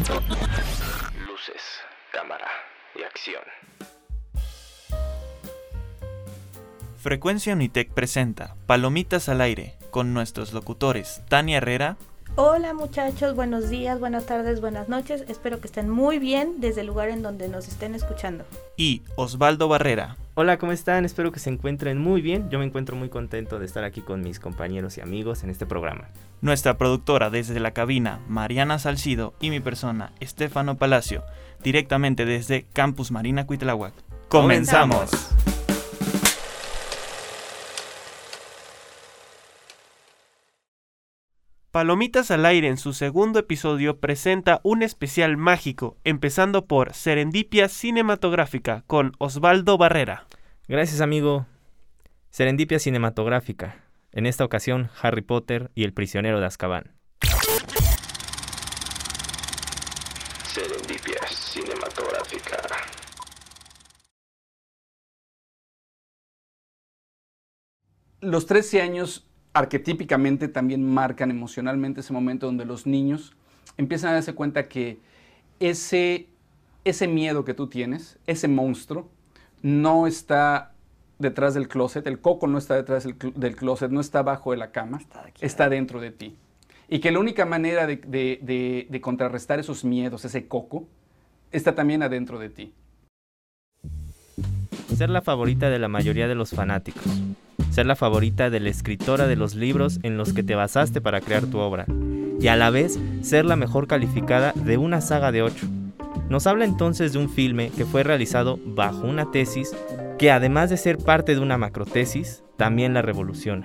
Luces, cámara y acción. Frecuencia Unitec presenta Palomitas al aire con nuestros locutores Tania Herrera. Hola muchachos, buenos días, buenas tardes, buenas noches. Espero que estén muy bien desde el lugar en donde nos estén escuchando. Y Osvaldo Barrera. Hola, ¿cómo están? Espero que se encuentren muy bien. Yo me encuentro muy contento de estar aquí con mis compañeros y amigos en este programa. Nuestra productora desde la cabina, Mariana Salcido, y mi persona, Estefano Palacio, directamente desde Campus Marina Cuitláhuac. ¡Comenzamos! Palomitas al aire en su segundo episodio presenta un especial mágico, empezando por Serendipia Cinematográfica con Osvaldo Barrera. Gracias, amigo. Serendipia Cinematográfica. En esta ocasión, Harry Potter y el prisionero de Azkaban. Serendipia cinematográfica. Los 13 años arquetípicamente también marcan emocionalmente ese momento donde los niños empiezan a darse cuenta que ese, ese miedo que tú tienes, ese monstruo, no está detrás del closet, el coco no está detrás del, cl- del closet, no está bajo de la cama, está, dentro de ti. Y que la única manera de, de- de- de contrarrestar esos miedos, ese coco, está también adentro de ti. Ser la favorita de la mayoría de los fanáticos. Ser la favorita de la escritora de los libros en los que te basaste para crear tu obra. Y a la vez, ser la mejor calificada de una saga de 8. Nos habla entonces de un filme que fue realizado bajo una tesis que además de ser parte de una macrotesis, también la revoluciona.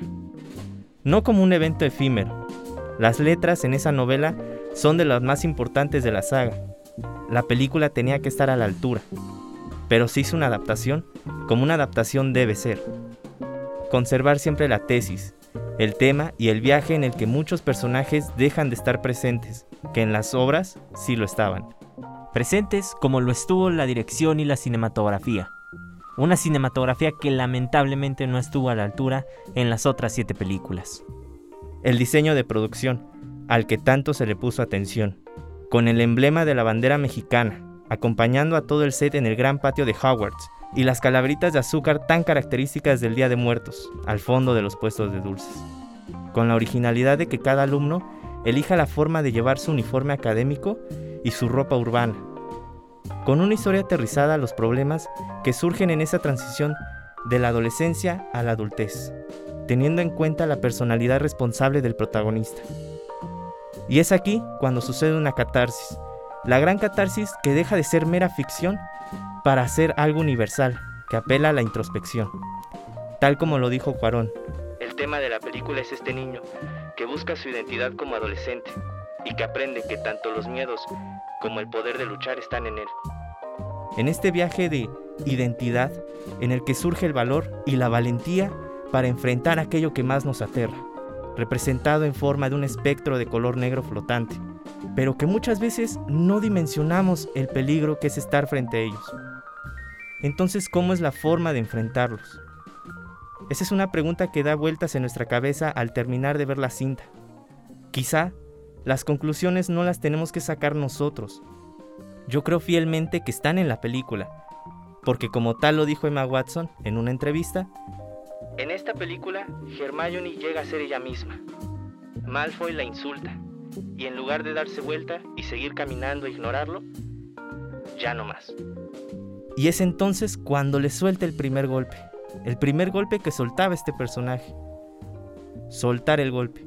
No como un evento efímero. Las letras en esa novela son de las más importantes de la saga. La película tenía que estar a la altura, pero se hizo una adaptación como una adaptación debe ser. Conservar siempre la tesis, el tema y el viaje en el que muchos personajes dejan de estar presentes, que en las obras sí lo estaban. presentes como lo estuvo la dirección y la cinematografía. Una cinematografía que lamentablemente no estuvo a la altura en las otras siete películas. El diseño de producción, al que tanto se le puso atención, con el emblema de la bandera mexicana, acompañando a todo el set en el gran patio de Hogwarts, y las calaveritas de azúcar tan características del Día de Muertos, al fondo de los puestos de dulces. Con la originalidad de que cada alumno elija la forma de llevar su uniforme académico y su ropa urbana. Con una historia aterrizada a los problemas que surgen en esa transición de la adolescencia a la adultez, teniendo en cuenta la personalidad responsable del protagonista. Y es aquí cuando sucede una catarsis, la gran catarsis que deja de ser mera ficción para ser algo universal, que apela a la introspección. Tal como lo dijo Cuarón. El tema de la película es este niño, que busca su identidad como adolescente y que aprende que tanto los miedos como el poder de luchar están en él. En este viaje de identidad, en el que surge el valor y la valentía para enfrentar aquello que más nos aterra, representado en forma de un espectro de color negro flotante, pero que muchas veces no dimensionamos el peligro que es estar frente a ellos. Entonces, ¿cómo es la forma de enfrentarlos? Esa es una pregunta que da vueltas en nuestra cabeza al terminar de ver la cinta. Quizá las conclusiones no las tenemos que sacar nosotros. Yo creo fielmente que están en la película, porque como tal lo dijo Emma Watson en una entrevista, en esta película Hermione llega a ser ella misma. Malfoy la insulta, y en lugar de darse vuelta y seguir caminando e ignorarlo, ya no más. Y es entonces cuando le suelta el primer golpe, el primer golpe que soltaba este personaje. Soltar el golpe.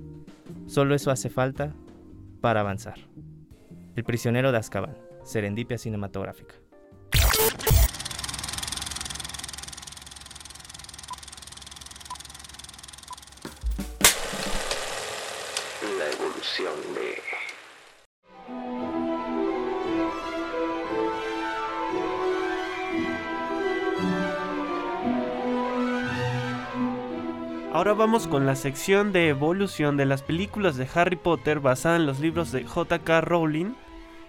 Solo eso hace falta para avanzar. El prisionero de Azkaban, Serendipia Cinematográfica. Ahora vamos con la sección de evolución de las películas de Harry Potter basada en los libros de J.K. Rowling,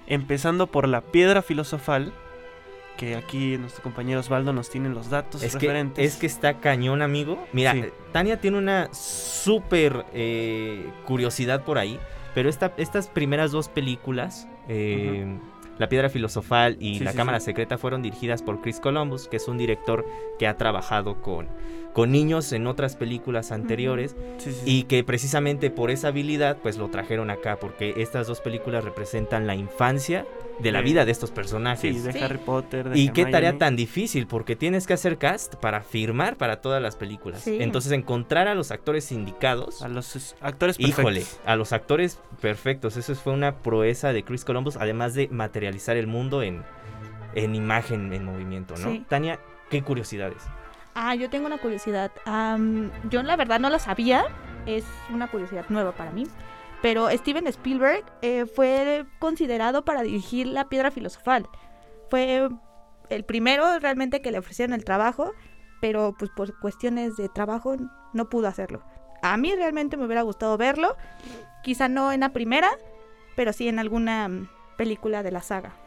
empezando por La Piedra Filosofal, que aquí nuestro compañero Osvaldo nos tiene los datos Es que, referentes. es que está cañón, amigo. Mira, Sí. Tania tiene una súper eh, curiosidad por ahí. Pero esta, estas primeras dos películas, eh, La Piedra Filosofal y Sí, La sí, Cámara. Secreta, fueron dirigidas por Chris Columbus, que es un director que ha trabajado con, con niños en otras películas anteriores Sí, sí, y que precisamente por esa habilidad pues lo trajeron acá, porque estas dos películas representan la infancia de la Sí. vida de estos sí, personajes. de Sí. Harry Potter. de Y qué tarea tan difícil, porque tienes que hacer cast para firmar para todas las películas. Sí. Entonces encontrar a los actores indicados, A los es- actores perfectos. híjole, a los actores perfectos, eso fue una proeza de Chris Columbus, además de materializar el mundo en, en imagen, en movimiento, ¿no? Sí. Tania, qué curiosidades. Ah, yo tengo una curiosidad. Am, yo la verdad no lo sabía. Es una curiosidad nueva para mí. Pero Steven Spielberg eh, fue considerado para dirigir La Piedra Filosofal. Fue el primero realmente que le ofrecieron el trabajo, pero pues por cuestiones de trabajo no pudo hacerlo. A mí realmente me hubiera gustado verlo. Quizá no en la primera, pero sí en alguna mm, película de la saga.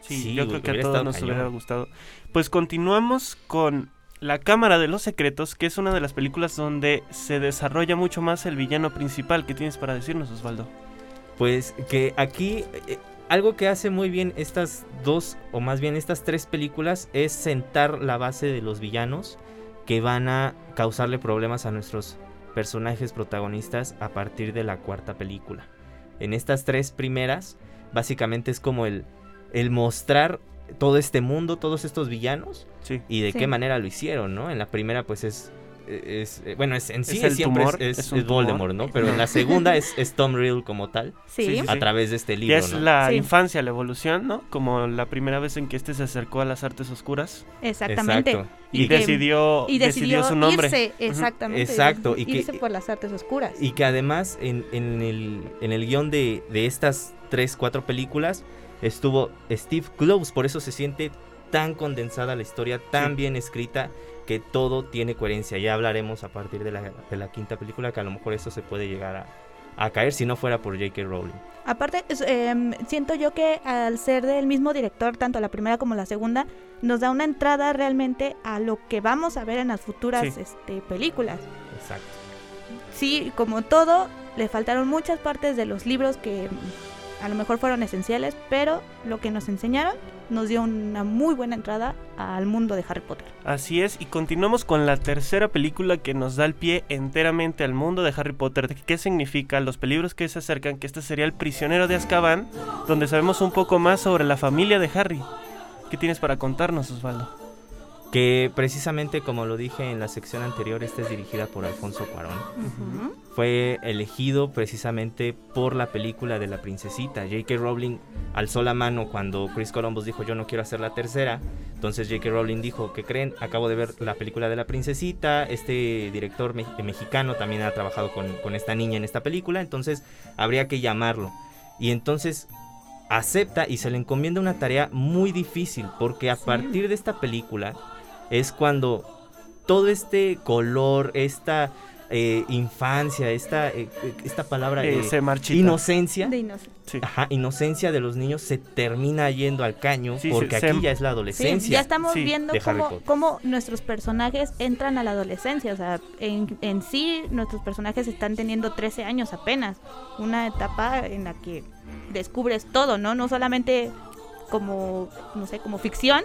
Sí, Sí, yo creo que a todos nos cañón. hubiera gustado. Pues continuamos con La Cámara de los Secretos, que es una de las películas donde se desarrolla mucho más el villano principal. ¿Qué tienes para decirnos, Osvaldo? Pues que aquí eh, algo que hace muy bien estas dos, o más bien estas tres películas, es sentar la base de los villanos que van a causarle problemas a nuestros personajes protagonistas a partir de la cuarta película. En estas tres primeras, básicamente es como el, el mostrar todo este mundo, todos estos villanos Sí. y de Sí. qué manera lo hicieron, ¿no? En la primera pues es... es eh, bueno, es, en sí Es el siempre tumor, es, es un es Voldemort, ¿no? Pero en la segunda es, es Tom Riddle como tal Sí, a través de este libro, Ya es ¿no? la Sí. infancia, la evolución, ¿no? Como la primera vez en que este se acercó a las artes oscuras exactamente. Exacto. y, Y que- decidió, Y decidió, su nombre. irse, exactamente. Exacto, y que- irse por las artes oscuras. Y que además en, en el, en el guion de, de estas tres, cuatro películas estuvo Steve Kloves, por eso se siente tan condensada la historia, tan Sí. bien escrita, que todo tiene coherencia. Ya hablaremos a partir de la, de la quinta película, que a lo mejor eso se puede llegar a, a caer si no fuera por J.K. Rowling. Aparte, em, siento yo que al ser del mismo director, tanto la primera como la segunda, nos da una entrada realmente a lo que vamos a ver en las futuras Sí. este, películas. Exacto. Sí, como todo, le faltaron muchas partes de los libros que a lo mejor fueron esenciales, pero lo que nos enseñaron nos dio una muy buena entrada al mundo de Harry Potter. Así es, y continuamos con la tercera película que nos da el pie enteramente al mundo de Harry Potter. ¿Qué significa? Los peligros que se acercan, que este sería el prisionero de Azkaban, donde sabemos un poco más sobre la familia de Harry. ¿Qué tienes para contarnos, Osvaldo? Que precisamente como lo dije en la sección anterior, esta es dirigida por Alfonso Cuarón. Fue elegido precisamente por la película de la princesita. J.K. Rowling alzó la mano cuando Chris Columbus dijo yo no quiero hacer la tercera. Entonces J.K. Rowling dijo, ¿qué creen? Acabo de ver la película de la princesita. Este director me- mexicano también ha trabajado con, con esta niña en esta película. Entonces habría que llamarlo. Y entonces acepta y se le encomienda una tarea muy difícil porque a Sí. partir de esta película es cuando todo este color, esta eh, infancia, esta, eh, esta palabra Eh, eh, se marchita. inocencia, De inoc- Sí. ajá, inocencia de los niños se termina yendo al caño Sí, porque aquí se- ya es la Sí, adolescencia. ya estamos Sí, viendo cómo, cómo nuestros personajes entran a la adolescencia. O sea, en, en sí, nuestros personajes están teniendo 13 años apenas. Una etapa en la que descubres todo, ¿no? No solamente como, no sé, como ficción,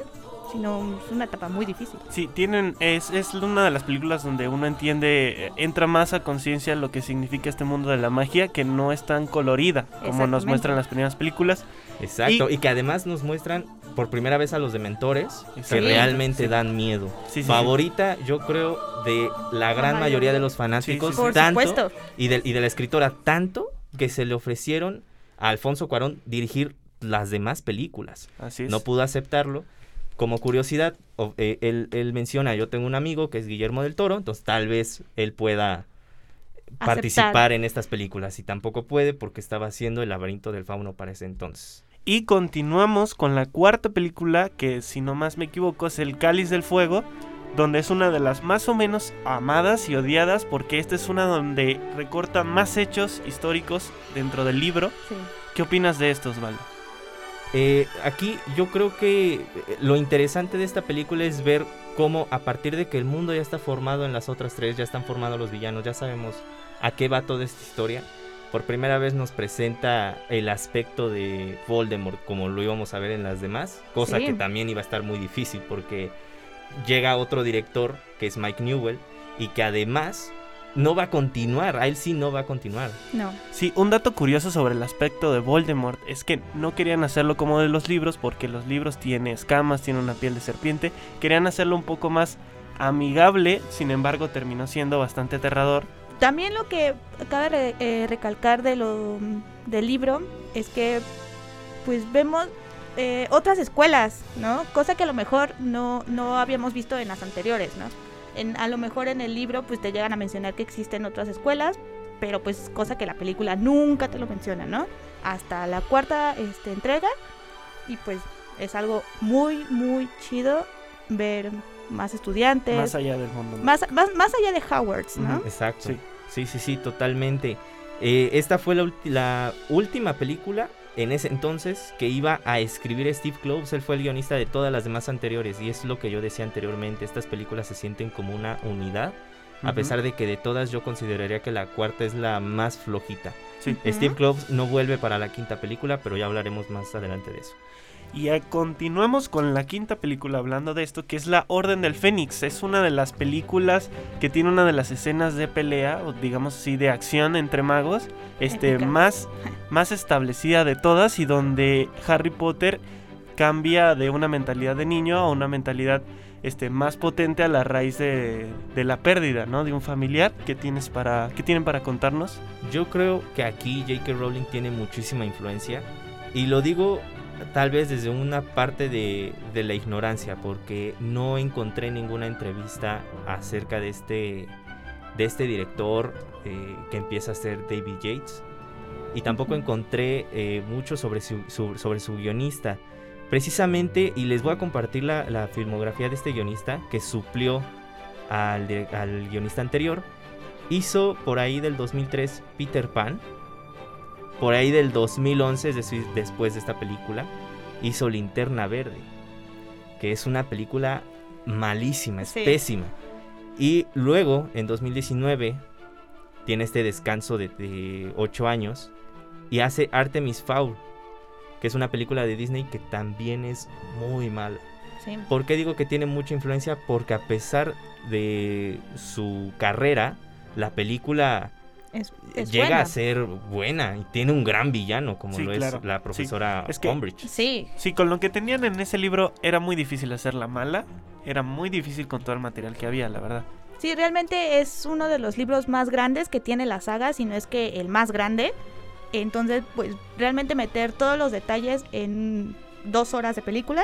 sino es una etapa muy difícil. Sí, tienen, es, es una de las películas donde uno entiende, eh, entra más a conciencia lo que significa este mundo de la magia, que no es tan colorida como nos muestran las primeras películas. Exacto, Y- y, que además nos muestran por primera vez a los dementores que realmente Sí. dan miedo. Sí, sí, sí. Favorita, yo creo, de la gran mayoría. mayoría de los fanáticos, Sí, sí, sí. Por tanto, supuesto. Y, de, y de la escritora, tanto que se le ofrecieron a Alfonso Cuarón dirigir las demás películas. Así es. no pudo aceptarlo. Como curiosidad, eh, él, él menciona, yo tengo un amigo que es Guillermo del Toro, entonces tal vez él pueda participar Aceptar. en estas películas y tampoco puede porque estaba haciendo el laberinto del fauno para ese entonces. Y continuamos con la cuarta película, que si no más me equivoco es El Cáliz del Fuego, donde es una de las más o menos amadas y odiadas, porque esta es una donde recorta más hechos históricos dentro del libro. Sí. ¿Qué opinas de esto, Osvaldo? Eh, aquí yo creo que eh, lo interesante de esta película es ver cómo a partir de que el mundo ya está formado en las otras tres, ya están formados los villanos, ya sabemos a qué va toda esta historia, por primera vez nos presenta el aspecto de Voldemort como lo íbamos a ver en las demás, cosa Sí. que también iba a estar muy difícil porque llega otro director que es Mike Newell y que además no va a continuar, a él sí no va a continuar. No. Sí, un dato curioso sobre el aspecto de Voldemort es que no querían hacerlo como de los libros porque los libros tienen escamas, tienen una piel de serpiente, querían hacerlo un poco más amigable, sin embargo terminó siendo bastante aterrador. También lo que cabe re- eh, recalcar de lo, del libro es que pues vemos eh, otras escuelas, ¿no? Cosa que a lo mejor no, no habíamos visto en las anteriores, ¿no? En, a lo mejor en el libro pues te llegan a mencionar que existen otras escuelas, pero pues cosa que la película nunca te lo menciona, ¿no? Hasta la cuarta este, entrega y pues es algo muy, muy chido ver más estudiantes, Más allá del mundo. ¿no? más, más, más allá de Howards, ¿no? Exacto. Sí. Sí, sí, sí, totalmente. Eh, esta fue la, ulti- la última película en ese entonces que iba a escribir Steve Kloves. Él fue el guionista de todas las demás anteriores y es lo que yo decía anteriormente. Estas películas se sienten como una unidad. A pesar de que de todas yo consideraría que la cuarta es la más flojita. Sí. Steve Kloves no vuelve para la quinta película, pero ya hablaremos más adelante de eso. Y eh, continuemos con la quinta película hablando de esto, que es La Orden del Fénix. Es una de las películas que tiene una de las escenas de pelea, o digamos así, de acción entre magos, este, Épica. más, más establecida de todas y donde Harry Potter cambia de una mentalidad de niño a una mentalidad este, más potente a la raíz de, de la pérdida, ¿no? De un familiar. ¿Qué, tienes para, ¿Qué tienen para contarnos? Yo creo que aquí J.K. Rowling tiene muchísima influencia y lo digo tal vez desde una parte de, de la ignorancia porque no encontré ninguna entrevista acerca de este, de este director eh, que empieza a ser David Yates y tampoco encontré eh, mucho sobre su, su- sobre su guionista. Precisamente, y les voy a compartir la, la filmografía de este guionista que suplió al, al guionista anterior. Hizo por ahí del 2003 Peter Pan. Por ahí del 2011, es decir, después de esta película, hizo Linterna Verde. Que es una película malísima, es Sí. pésima. Y luego, en 2019, tiene este descanso de 8 años y hace Artemis Fowl, que es una película de Disney que también es muy mala. Sí. ¿Por qué digo que tiene mucha influencia? Porque a pesar de su carrera, la película Es, es llega buena. a ser buena y tiene un gran villano como Sí, lo claro. es la profesora Es que- Umbridge. Sí, Sí, con lo que tenían en ese libro era muy difícil hacerla mala. Era muy difícil con todo el material que había, la verdad. sí, realmente es uno de los libros más grandes que tiene la saga, si no es que el más grande. Entonces, pues realmente meter todos los detalles en dos horas de película,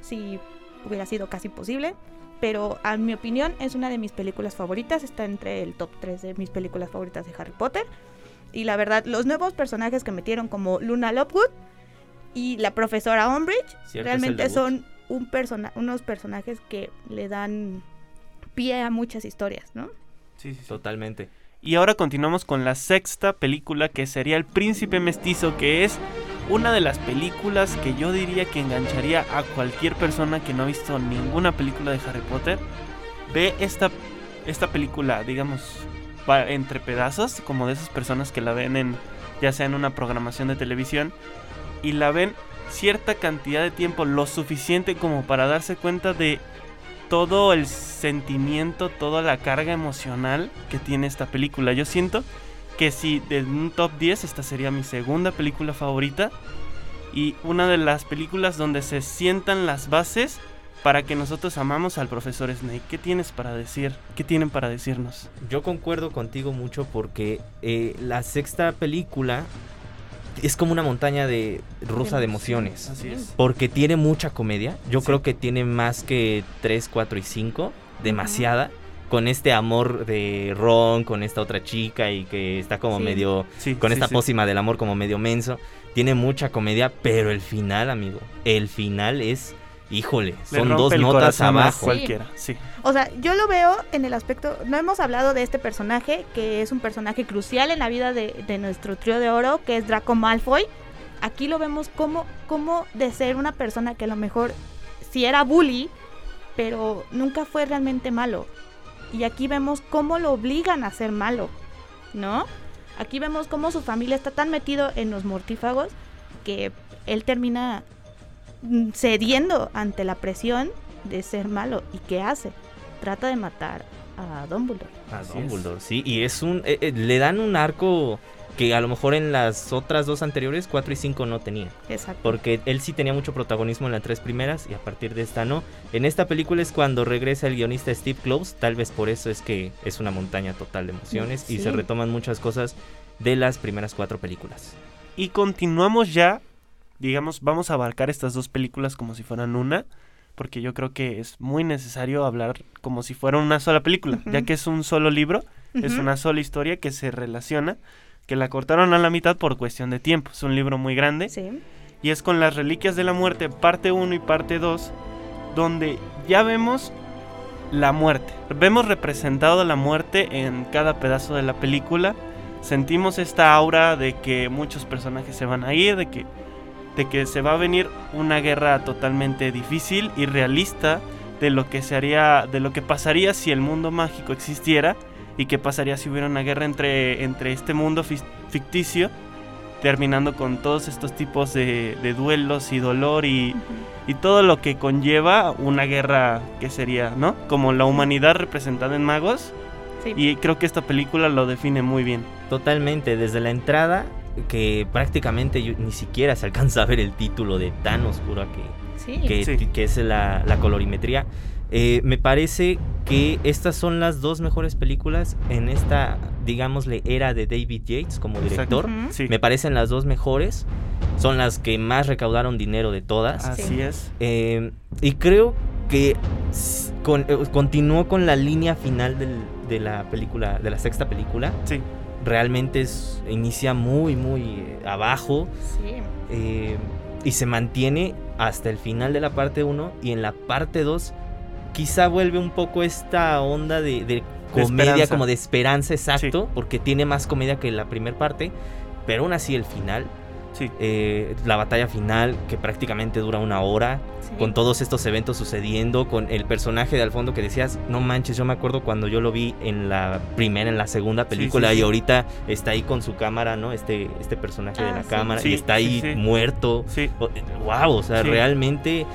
si hubiera sido casi posible. Pero a mi opinión es una de mis películas favoritas, está entre el top 3 de mis películas favoritas de Harry Potter. Y la verdad, los nuevos personajes que metieron como Luna Lovegood y la profesora Umbridge realmente son un persona unos personajes que le dan pie a muchas historias, ¿no? Sí, sí, sí. Totalmente. Y ahora continuamos con la sexta película que sería El Príncipe Mestizo, que es una de las películas que yo diría que engancharía a cualquier persona que no ha visto ninguna película de Harry Potter. Ve esta, esta película, digamos, entre pedazos, como de esas personas que la ven en, ya sea en una programación de televisión, y la ven cierta cantidad de tiempo, lo suficiente como para darse cuenta de todo el sentimiento, toda la carga emocional que tiene esta película. Yo siento que si de un top 10 esta sería mi segunda película favorita y una de las películas donde se sientan las bases para que nosotros amamos al profesor Snake. ¿Qué tienes para decir? ¿Qué tienen para decirnos? Yo concuerdo contigo mucho porque eh, la sexta película es como una montaña de rusa de emociones. Así es. Porque tiene mucha comedia. Yo Sí. creo que tiene más que 3, 4 y 5. Demasiada. Con este amor de Ron, con esta otra chica y que está como Sí. medio... Sí, Con sí, esta sí. pócima del amor como medio menso. Tiene mucha comedia, pero el final, amigo. El final es... Híjole, Le son dos notas abajo. Cualquiera, sí. O sea, yo lo veo en el aspecto, no hemos hablado de este personaje, que es un personaje crucial en la vida de, de nuestro trío de oro, que es Draco Malfoy. Aquí lo vemos como, como de ser una persona que a lo mejor sí era bully, pero nunca fue realmente malo. Y aquí vemos cómo lo obligan a ser malo, ¿no? Aquí vemos cómo su familia está tan metido en los mortífagos que él termina mm, cediendo ante la presión de ser malo. ¿Y qué hace? Trata de matar a Dumbledore. A Dumbledore, sí. Y es un. eh, eh, le dan un arco que a lo mejor en las otras dos anteriores, 4 y 5, no tenía. Exacto. Porque él sí tenía mucho protagonismo en las tres primeras y a partir de esta no. En esta película es cuando regresa el guionista Steve Kloves, tal vez por eso es que es una montaña total de emociones y se retoman muchas cosas de las primeras cuatro películas. Y continuamos ya, digamos, vamos a abarcar estas dos películas como si fueran una, porque yo creo que es muy necesario hablar como si fuera una sola película, ya que es un solo libro, es una sola historia que se relaciona, que la cortaron a la mitad por cuestión de tiempo, es un libro muy grande, Sí. y es con las Reliquias de la Muerte, parte 1 y parte 2, donde ya vemos la muerte. Vemos representado la muerte en cada pedazo de la película. Sentimos esta aura de que muchos personajes se van a ir, de que, de que se va a venir una guerra totalmente difícil y realista de lo que se haría, de lo que pasaría si el mundo mágico existiera y qué pasaría si hubiera una guerra entre, entre este mundo ficticio terminando con todos estos tipos de, de duelos y dolor y, y todo lo que conlleva una guerra que sería, ¿no? Como la humanidad representada en magos Sí. y creo que esta película lo define muy bien. Totalmente, desde la entrada, que prácticamente yo- ni siquiera se alcanza a ver el título de tan oscura que, Sí. que, Sí. que es la, la colorimetría. Eh, me parece que estas son las dos mejores películas en esta, digámosle, era de David Yates como director. Sí, Me parecen las dos mejores. Son las que más recaudaron dinero de todas. así Sí. es. Eh, y creo que con- eh, continuó con la línea final del- de la película, de la sexta película. Sí, Realmente es, inicia muy, muy abajo. Sí. eh, y se mantiene hasta el final de la parte 1 y en la parte 2 quizá vuelve un poco esta onda de, de comedia como de esperanza exacto porque tiene más comedia que la primera parte pero aún así el final sí. eh, la batalla final que prácticamente dura una hora sí. con todos estos eventos sucediendo, con el personaje de al fondo que decías, no manches, yo me acuerdo cuando yo lo vi en la primera, en la segunda película sí, y ahorita está ahí con su cámara, ¿no? Este, este personaje de Ah, la cámara y está ahí muerto. Sí, Wow, o sea, realmente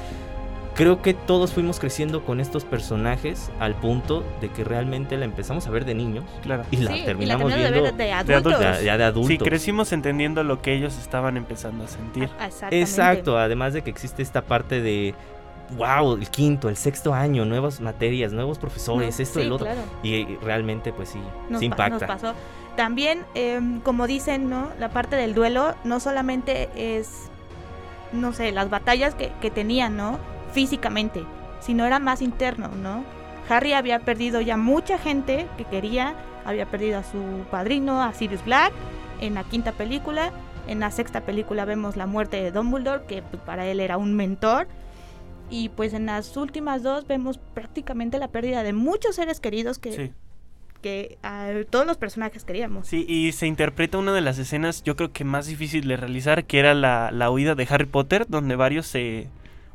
creo que todos fuimos creciendo con estos personajes al punto de que realmente la empezamos a ver de niños claro. y la Sí, terminamos viendo de de adultos. ya, ya de adultos. Sí, crecimos entendiendo lo que ellos estaban empezando a sentir. Ah, Exactamente. Exacto, además de que existe esta parte de, wow, el quinto, el sexto año, nuevas materias, nuevos profesores, No, esto sí, y el otro. claro. Y, realmente, pues sí, Nos sí pa- nos impacta. pasó. También, em, como dicen, ¿no? La parte del duelo no solamente es, no sé, las batallas que, que tenían, ¿no? Físicamente, sino era más interno, ¿no? Harry había perdido ya mucha gente que quería, había perdido a su padrino, a Sirius Black, en la quinta película. En la sexta película vemos la muerte de Dumbledore, que pues, para él era un mentor. Y pues en las últimas dos vemos prácticamente la pérdida de muchos seres queridos que, Sí. que a todos los personajes queríamos. Sí, y se interpreta una de las escenas, yo creo que más difícil de realizar, que era la, la huida de Harry Potter, donde varios se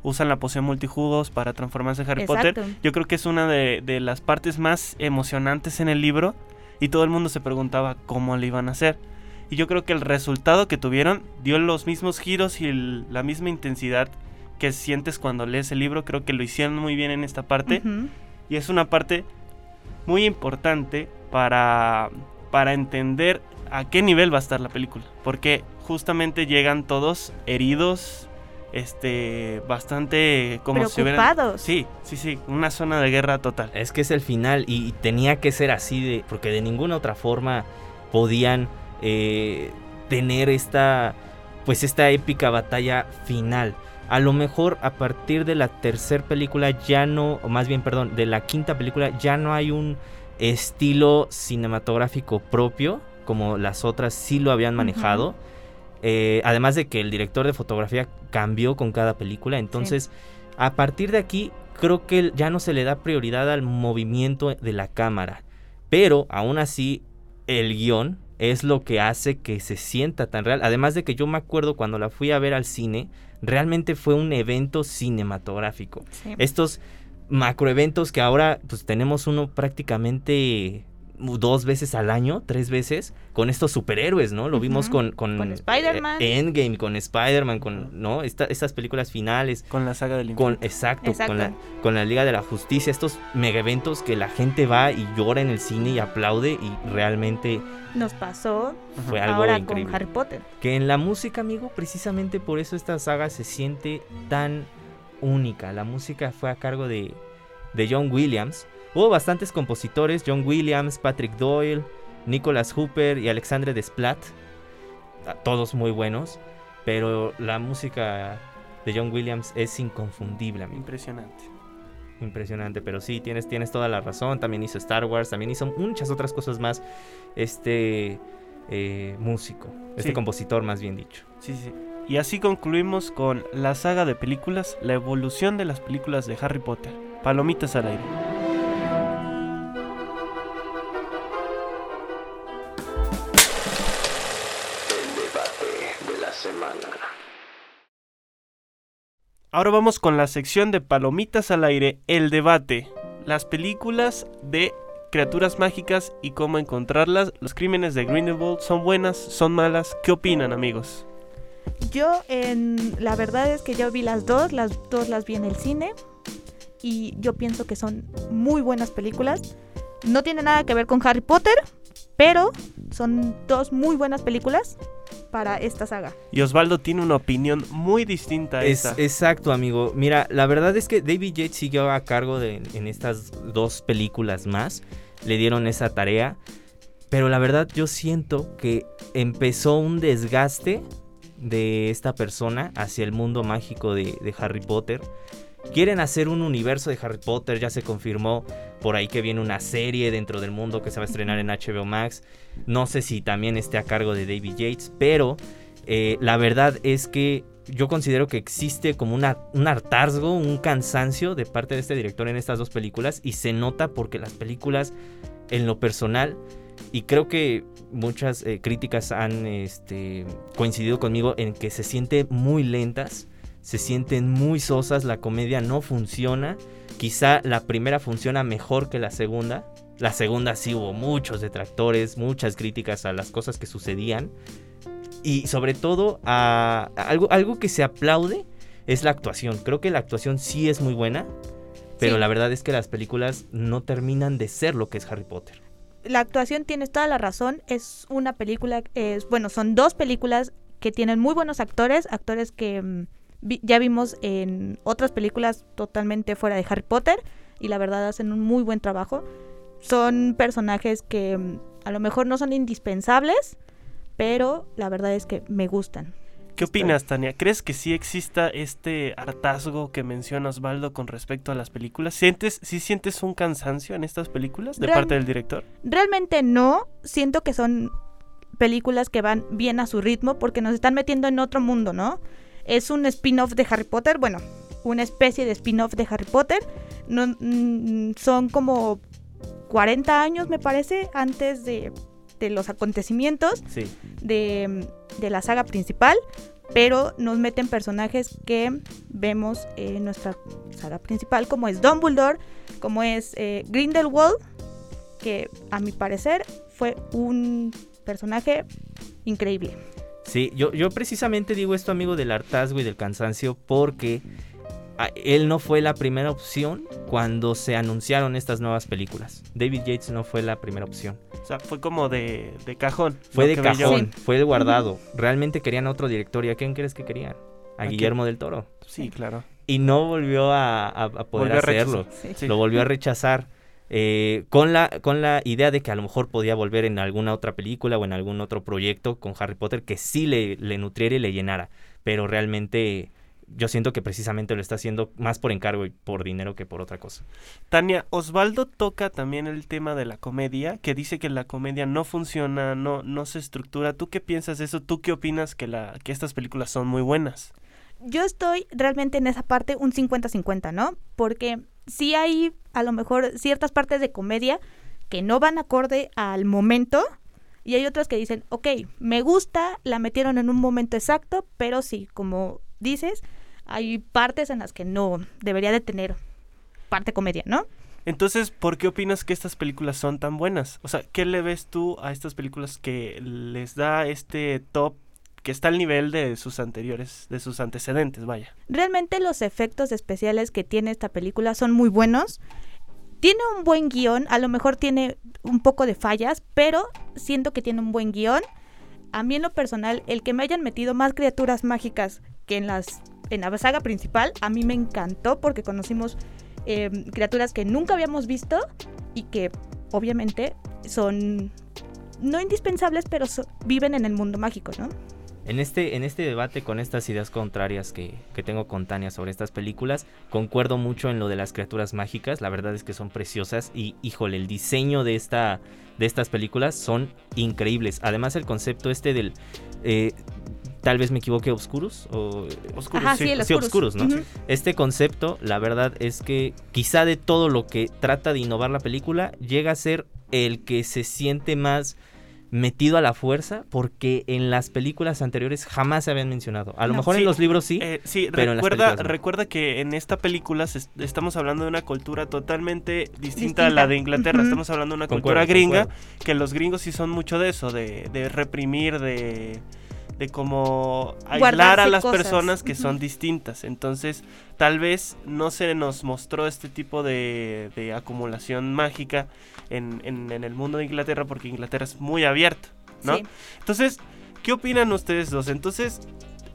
usan la poción multijugos para transformarse en Harry Potter. Yo creo que es una de, de las partes más emocionantes en el libro y todo el mundo se preguntaba cómo le iban a hacer. Y yo creo que el resultado que tuvieron dio los mismos giros y el- la misma intensidad que sientes cuando lees el libro. Creo que lo hicieron muy bien en esta parte. Y es una parte muy importante para, para entender a qué nivel va a estar la película. Porque justamente llegan todos heridos, este, bastante como si hubieran... Preocupados. Sí, sí, sí, una zona de guerra total. Es que es el final y, y tenía que ser así, de, porque de ninguna otra forma podían eh, tener esta, pues esta épica batalla final. A lo mejor a partir de la tercera película ya no, o más bien, perdón, de la quinta película ya no hay un estilo cinematográfico propio, como las otras sí lo habían manejado. Eh, además de que el director de fotografía cambió con cada película, entonces a partir de aquí creo que ya no se le da prioridad al movimiento de la cámara, pero aún así el guion es lo que hace que se sienta tan real. Además de que yo me acuerdo cuando la fui a ver al cine, realmente fue un evento cinematográfico. Sí. Estos macroeventos que ahora pues tenemos uno prácticamente dos veces al año, tres veces, con estos superhéroes, ¿no? Lo vimos con, con, Con Spider-Man. eh, Endgame, con Spider-Man, con, ¿no? Esta- estas películas finales. Con la saga del Con, Exacto. Con, la, con la Liga de la Justicia, estos mega eventos que la gente va y llora en el cine y aplaude y realmente Nos pasó fue algo ahora increíble. con Harry Potter. Que en la música, amigo, precisamente por eso esta saga se siente tan única. La música fue a cargo de, de John Williams. Hubo bastantes compositores, John Williams, Patrick Doyle, Nicholas Hooper y Alexandre Desplat. Todos muy buenos, pero la música de John Williams es inconfundible, amigo. Impresionante. Impresionante, pero sí, tienes, tienes toda la razón. También hizo Star Wars, también hizo muchas otras cosas más. Este eh, músico, este Sí. compositor, más bien dicho. Sí, sí. Y así concluimos con la saga de películas, la evolución de las películas de Harry Potter. Palomitas al aire. Ahora vamos con la sección de Palomitas al aire, el debate. Las películas de criaturas mágicas y cómo encontrarlas. Los crímenes de Grindelwald son buenas, son malas. ¿Qué opinan, amigos? Yo, en, la verdad es que yo vi las dos, las dos las vi en el cine y yo pienso que son muy buenas películas. No tiene nada que ver con Harry Potter, pero son dos muy buenas películas para esta saga. Y Osvaldo tiene una opinión muy distinta a Es, esa. exacto, amigo. Mira, la verdad es que David Yates siguió a cargo de, en estas dos películas más. Le dieron esa tarea. Pero la verdad yo siento que empezó un desgaste de esta persona hacia el mundo mágico de, de Harry Potter. Quieren hacer un universo de Harry Potter, ya se confirmó por ahí que viene una serie dentro del mundo que se va a estrenar en HBO Max. No sé si también esté a cargo de David Yates, pero eh, la verdad es que yo considero que existe como un hartazgo, un cansancio de parte de este director en estas dos películas y se nota porque las películas en lo personal y creo que muchas eh, críticas han este, coincidido conmigo en que se sienten muy lentas, se sienten muy sosas, la comedia no funciona, quizá la primera funciona mejor que la segunda, la segunda sí hubo muchos detractores, muchas críticas a las cosas que sucedían y sobre todo a, a algo, algo que se aplaude es la actuación, creo que la actuación sí es muy buena, pero Sí. la verdad es que las películas no terminan de ser lo que es Harry Potter. La actuación tienes toda la razón, es una película, es, bueno, son dos películas que tienen muy buenos actores, actores que mm, vi- ya vimos en otras películas totalmente fuera de Harry Potter y la verdad hacen un muy buen trabajo. Son personajes que mm, a lo mejor no son indispensables, pero la verdad es que me gustan. ¿Qué opinas, Tania? ¿Crees que sí exista este hartazgo que menciona Osvaldo con respecto a las películas? ¿Sientes, ¿Sí sientes un cansancio en estas películas de Real- parte del director? Realmente no, siento que son películas que van bien a su ritmo porque nos están metiendo en otro mundo, ¿no? Es un spin-off de Harry Potter, bueno, una especie de spin-off de Harry Potter. No, mm, son como 40 años, me parece, antes de, de los acontecimientos Sí. de, de la saga principal, pero nos meten personajes que vemos en nuestra saga principal, como es Dumbledore, como es eh, Grindelwald, que a mi parecer fue un personaje increíble. Sí, yo, yo precisamente digo esto, amigo, del hartazgo y del cansancio, porque a- él no fue la primera opción cuando se anunciaron estas nuevas películas. David Yates no fue la primera opción. O sea, fue como de, de cajón. Fue de cajón, fue de guardado. Realmente querían otro director. ¿Y a quién crees que querían? A ¿A quién? Guillermo del Toro. Sí, claro. Y no volvió a, a- a poder Volvió hacerlo. Sí. Lo volvió a rechazar. Eh, con, la, con la idea de que a lo mejor podía volver en alguna otra película o en algún otro proyecto con Harry Potter que sí le, le nutriera y le llenara. Pero realmente yo siento que precisamente lo está haciendo más por encargo y por dinero que por otra cosa. Tania, Osvaldo toca también el tema de la comedia, que dice que la comedia no funciona, no, no se estructura. ¿Tú qué piensas de eso? ¿Tú qué opinas que, la, que estas películas son muy buenas? Yo estoy realmente en esa parte un 50-50, ¿no? Porque sí hay a lo mejor ciertas partes de comedia que no van acorde al momento y hay otras que dicen, ok, me gusta, la metieron en un momento exacto, pero sí, como dices, hay partes en las que no debería de tener parte comedia, ¿no? Entonces, ¿por qué opinas que estas películas son tan buenas? O sea, ¿qué le ves tú a estas películas que les da este top que está al nivel de sus anteriores, de sus antecedentes, vaya? Realmente los efectos especiales que tiene esta película son muy buenos. Tiene un buen guion, a lo mejor tiene un poco de fallas, pero siento que tiene un buen guion. A mí en lo personal, el que me hayan metido más criaturas mágicas que en las en la saga principal, a mí me encantó porque conocimos eh, criaturas que nunca habíamos visto y que obviamente son no indispensables, pero viven en el mundo mágico, ¿no? En este, en este debate con estas ideas contrarias que, que tengo con Tania sobre estas películas, concuerdo mucho en lo de las criaturas mágicas, la verdad es que son preciosas y híjole, el diseño de, esta, de estas películas son increíbles. Además el concepto este del... eh, tal vez me equivoque, Obscurus o... Ajá, sí, el sí. Obscurus, ¿no? Este concepto, la verdad es que quizá de todo lo que trata de innovar la película, llega a ser el que se siente más metido a la fuerza, porque en las películas anteriores jamás se habían mencionado. A lo No, mejor sí, en los libros sí, Eh, sí, pero en las recuerda, no. recuerda que en esta película se est- estamos hablando de una cultura totalmente distinta, a la de Inglaterra. Estamos hablando de una Concuerdo, cultura gringa, concuerdo. que los gringos sí son mucho de eso, de, de reprimir, de, de como aislar a las cosas. personas que son distintas. Entonces, tal vez no se nos mostró este tipo de, de acumulación mágica en, en- en el mundo de Inglaterra, porque Inglaterra es muy abierta, ¿no? Sí. Entonces, ¿qué opinan ustedes dos? Entonces,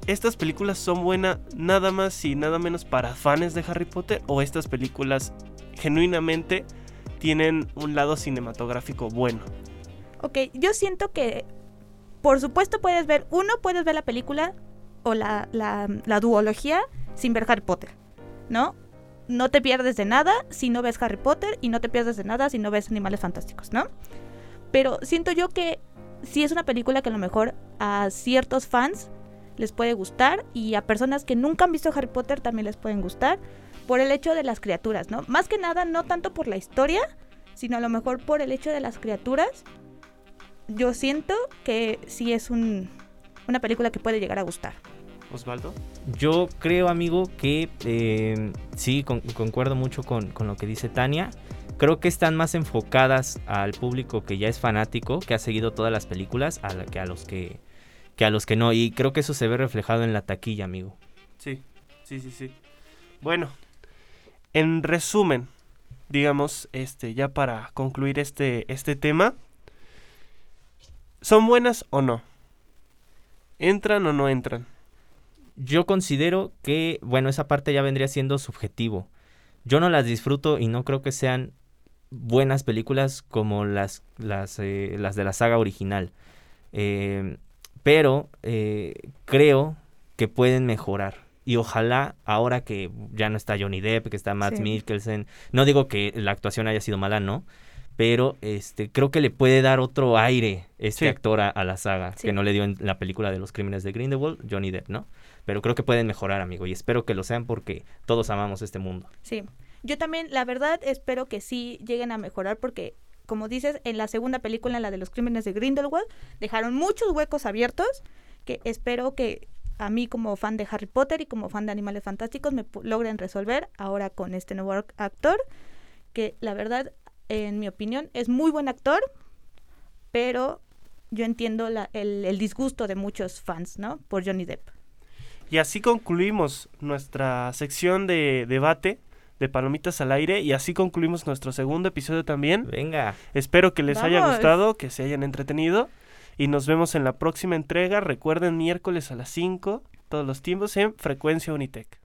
¿estas películas son buenas nada más y nada menos para fans de Harry Potter? ¿O estas películas genuinamente tienen un lado cinematográfico bueno? Ok, yo siento que, por supuesto, puedes ver, uno, puedes ver la película o la, la, la duología sin ver Harry Potter, ¿no? No te pierdes de nada si no ves Harry Potter y no te pierdes de nada si no ves Animales Fantásticos, ¿no? Pero siento yo que sí es una película que a lo mejor a ciertos fans les puede gustar y a personas que nunca han visto Harry Potter también les pueden gustar por el hecho de las criaturas, ¿no? Más que nada, no tanto por la historia, sino a lo mejor por el hecho de las criaturas yo siento que sí es un, una película que puede llegar a gustar. Osvaldo. Yo creo, amigo, que eh, sí, con- concuerdo mucho con, con lo que dice Tania. Creo que están más enfocadas al público que ya es fanático, que ha seguido todas las películas, a la- que a los que, que a los que no. Y creo que eso se ve reflejado en la taquilla, amigo. Sí, sí, sí, sí. Bueno, en resumen, digamos, este, ya para concluir este, este tema, ¿son buenas o no? ¿Entran o no entran? Yo considero que, bueno, esa parte ya vendría siendo subjetivo. Yo no las disfruto y no creo que sean buenas películas como las, las, eh, las de la saga original. Eh, pero eh, creo que pueden mejorar. Y ojalá, ahora que ya no está Johnny Depp, que está Matt Sí. Mikkelsen, no digo que la actuación haya sido mala, no, pero este creo que le puede dar otro aire este Sí. actor a, a la saga, Sí. que no le dio en la película de los crímenes de Grindelwald, Johnny Depp, ¿no? Pero creo que pueden mejorar, amigo, y espero que lo sean porque todos amamos este mundo. Sí. Yo también, la verdad, espero que sí lleguen a mejorar porque, como dices, en la segunda película, en la de los crímenes de Grindelwald, dejaron muchos huecos abiertos que espero que a mí como fan de Harry Potter y como fan de Animales Fantásticos me logren resolver ahora con este nuevo ac- actor, que la verdad, en mi opinión, es muy buen actor, pero yo entiendo la- el, el disgusto de muchos fans, ¿no? Por Johnny Depp. Y así concluimos nuestra sección de debate de Palomitas al Aire y así concluimos nuestro segundo episodio también. Venga, Espero que les haya gustado, que se hayan entretenido y nos vemos en la próxima entrega. Recuerden miércoles a las 5, todos los tiempos en Frecuencia Unitec.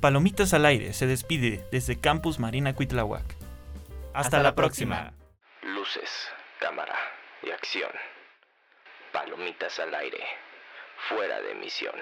Palomitas al aire se despide desde Campus Marina Cuitláhuac. Hasta, la próxima. Luces, cámara y acción. Palomitas al aire. Fuera de misión.